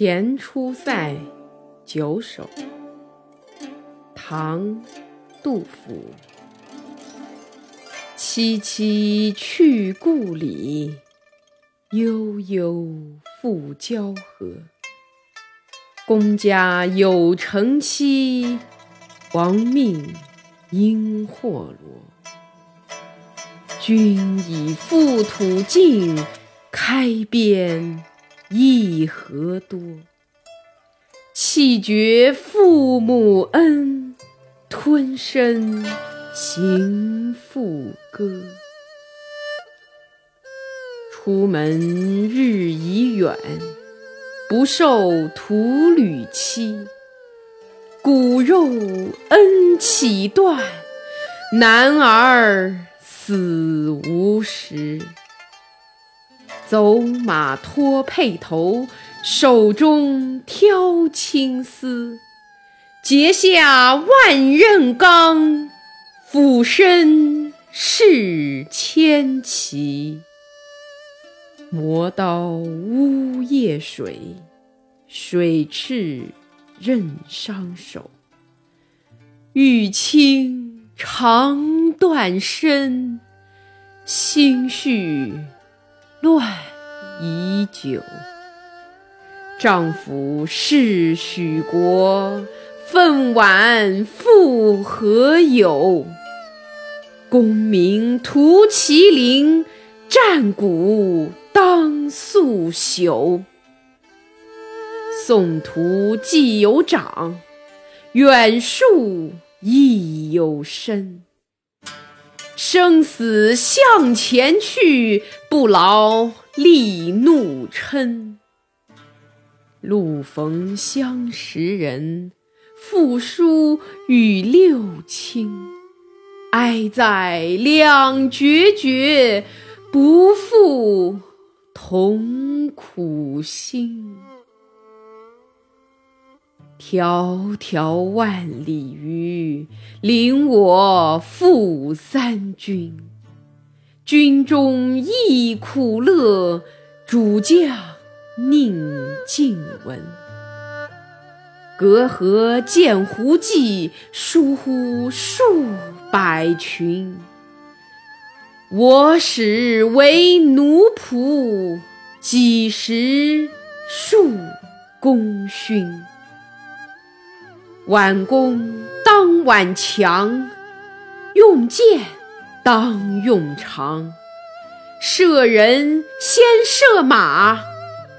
前出塞九首，唐·杜甫。萋萋去故里，悠悠复交河。公家有成妻，王命应或罗。君以覆土尽，开边。意何多？弃绝父母恩，吞声行父歌。出门日已远，不受土旅欺。骨肉恩岂断？男儿死无时。走马托辔头，手中挑青丝。结下万仞冈，俯身是千骑。磨刀呜咽水，水赤刃伤手。欲倾肠断身，心绪。乱已久，丈夫是许国，分晚复何有？功名图麒麟，战鼓当速朽。送徒既有长，远戍亦有身。生死向前去，不劳力怒嗔。路逢相识人，复书与六亲。哀在两决绝，不复同苦心。迢迢万里余，临我赴三军。军中忆苦乐，主将宁静闻。隔河见胡骑，疏忽数百群。我始为奴仆，几时数功勋？挽弓当挽强，用箭当用长。射人先射马，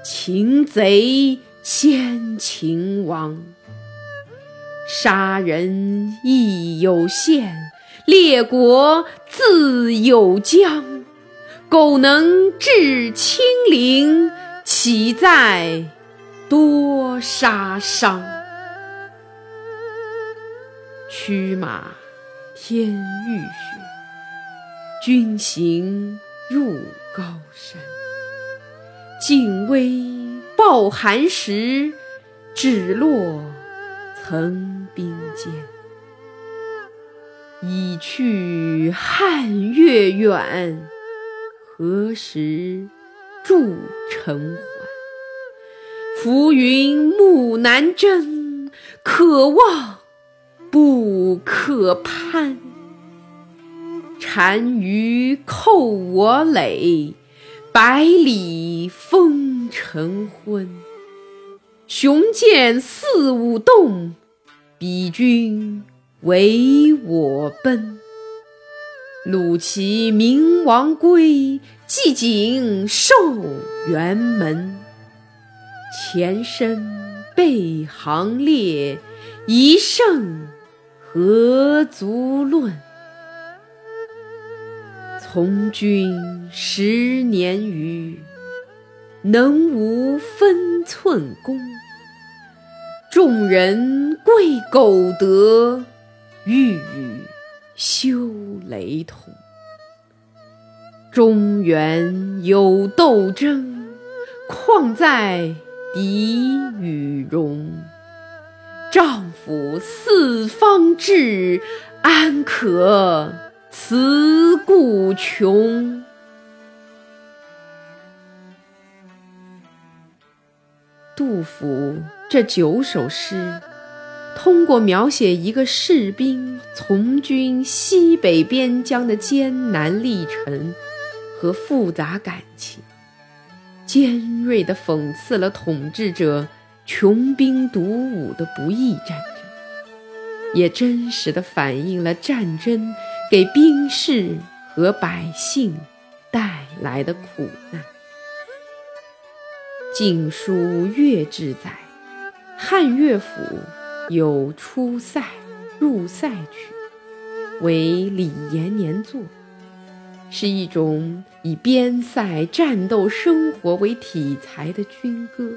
擒贼先擒王。杀人亦有限，列国自有疆。苟能制侵陵，岂在多杀伤？驱马天欲雪，君行入高山。尽微抱寒食，只落层冰间。已去汉月远，何时铸城还？浮云木难征，可望。不可攀，单于扣我垒，百里风尘昏。雄剑四五动，彼军为我奔。虏骑明王归，系颈受辕门。前身背行列，一胜。何足论？从军十年余，能无分寸功？众人贵苟得，欲与修雷同。中原有斗争，况在敌与戎？丈夫四方志，安可辞故穷？杜甫这九首诗，通过描写一个士兵从军西北边疆的艰难历程和复杂感情，尖锐地讽刺了统治者穷兵黩武的不义战争，也真实地反映了战争给兵士和百姓带来的苦难。《晋书·乐志》载，汉乐府有出塞、入塞曲，为李延年作，是一种以边塞战斗生活为题材的军歌。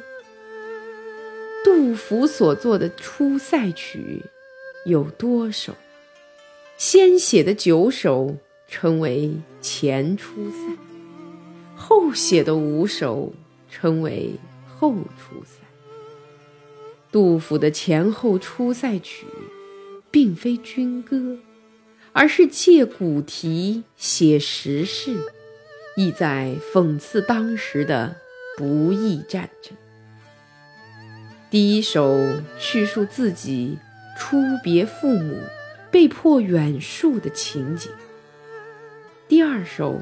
杜甫所作的出塞曲有多首，先写的九首称为前出塞，后写的五首。称为后出塞。杜甫的前后出塞曲，并非军歌，而是借古题写时事，意在讽刺当时的不义战争。第一首叙述自己出别父母、被迫远戍的情景；第二首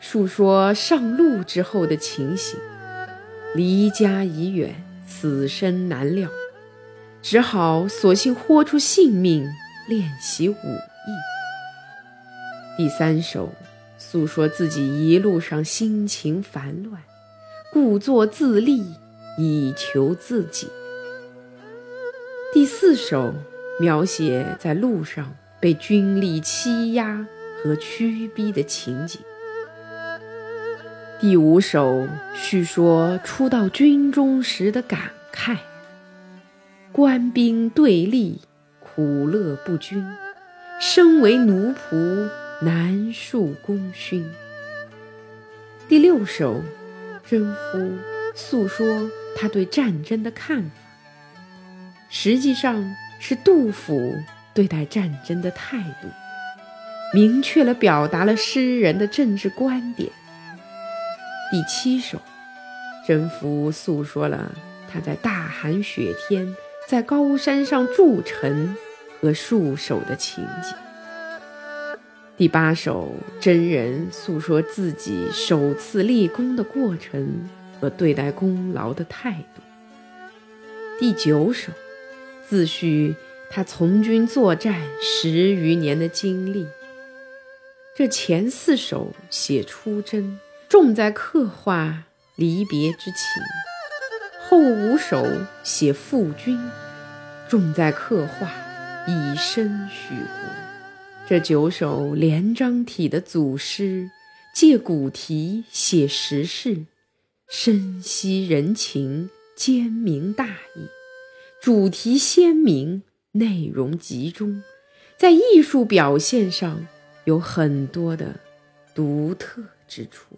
述说上路之后的情形。离家已远，死生难料，只好索性豁出性命练习武艺。第三首诉说自己一路上心情烦乱，故作自立以求自解。第四首描写在路上被军力欺压和驱逼的情景。第五首叙说初到军中时的感慨，官兵对立，苦乐不均，身为奴仆难述功勋。第六首，征夫诉说他对战争的看法，实际上是杜甫对待战争的态度，明确了表达了诗人的政治观点。第七首，征夫诉说了他在大寒雪天在高山上筑城和戍守的情景。第八首，真人诉说自己首次立功的过程和对待功劳的态度。第九首，自叙他从军作战十余年的经历。这前四首写出征。重在刻画离别之情，后五首写复军，重在刻画以身许国。这九首连章体的组诗，借古题写时事，深析人情，兼明大义，主题鲜明，内容集中，在艺术表现上有很多的独特之处。